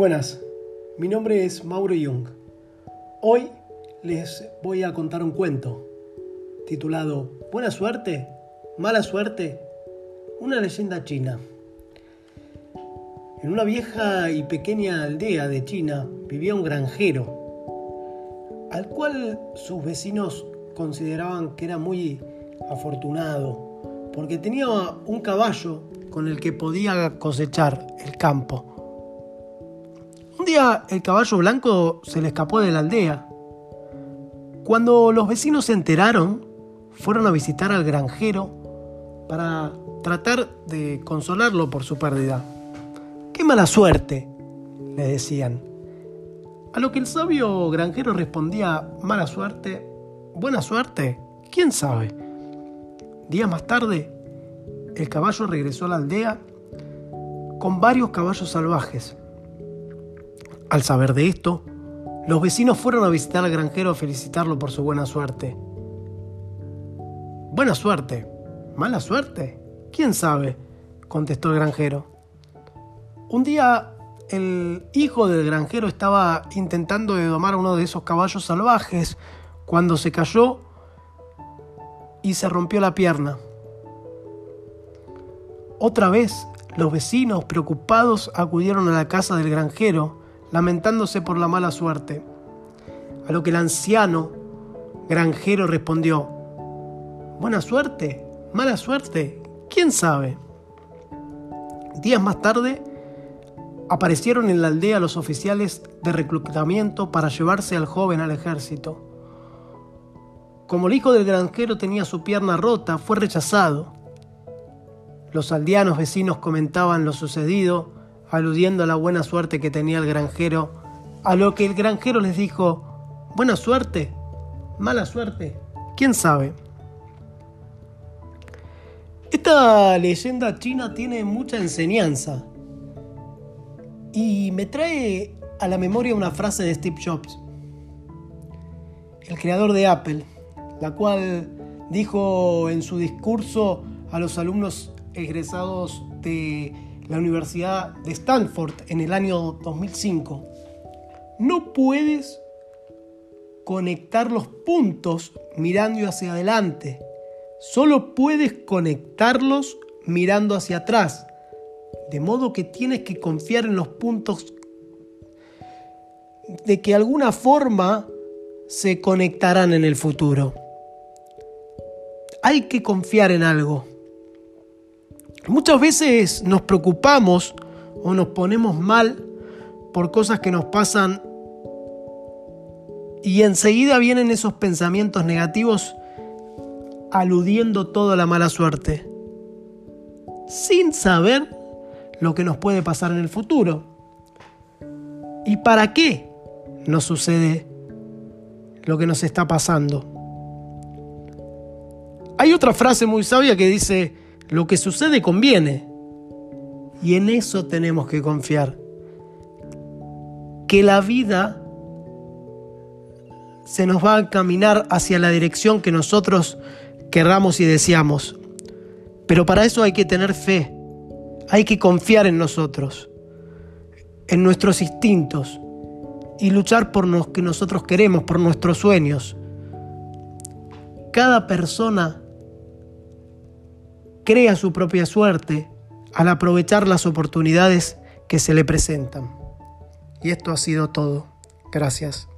Buenas, mi nombre es Mauro Jung. Hoy les voy a contar un cuento titulado Buena suerte, mala suerte, una leyenda china. En una vieja y pequeña aldea de China vivía un granjero, al cual sus vecinos consideraban que era muy afortunado, porque tenía un caballo con el que podía cosechar el campo. Día el caballo blanco se le escapó de la aldea. Cuando los vecinos se enteraron, fueron a visitar al granjero para tratar de consolarlo por su pérdida. ¡Qué mala suerte! le decían. A lo que el sabio granjero respondía, mala suerte, buena suerte, quién sabe. Días más tarde, el caballo regresó a la aldea con varios caballos salvajes. Al saber de esto, los vecinos fueron a visitar al granjero a felicitarlo por su buena suerte. Buena suerte, mala suerte, quién sabe, contestó el granjero. Un día el hijo del granjero estaba intentando domar uno de esos caballos salvajes cuando se cayó y se rompió la pierna. Otra vez, los vecinos preocupados acudieron a la casa del granjero, lamentándose por la mala suerte. A lo que el anciano granjero respondió, Buena suerte, mala suerte, quién sabe. Días más tarde, aparecieron en la aldea los oficiales de reclutamiento para llevarse al joven al ejército. Como el hijo del granjero tenía su pierna rota, fue rechazado. Los aldeanos vecinos comentaban lo sucedido, aludiendo a la buena suerte que tenía el granjero, a lo que el granjero les dijo, buena suerte, mala suerte, quién sabe. Esta leyenda china tiene mucha enseñanza y me trae a la memoria una frase de Steve Jobs, el creador de Apple, la cual dijo en su discurso a los alumnos egresados de la Universidad de Stanford en el año 2005. No puedes conectar los puntos mirando hacia adelante. Solo puedes conectarlos mirando hacia atrás. De modo que tienes que confiar en los puntos de que alguna forma se conectarán en el futuro. Hay que confiar en algo. Muchas veces nos preocupamos o nos ponemos mal por cosas que nos pasan y enseguida vienen esos pensamientos negativos aludiendo toda la mala suerte, sin saber lo que nos puede pasar en el futuro. ¿Y para qué nos sucede lo que nos está pasando? Hay otra frase muy sabia que dice, lo que sucede conviene. Y en eso tenemos que confiar. Que la vida se nos va a caminar hacia la dirección que nosotros querramos y deseamos. Pero para eso hay que tener fe, hay que confiar en nosotros, en nuestros instintos y luchar por lo que nosotros queremos, por nuestros sueños. Cada persona crea su propia suerte al aprovechar las oportunidades que se le presentan. Y esto ha sido todo. Gracias.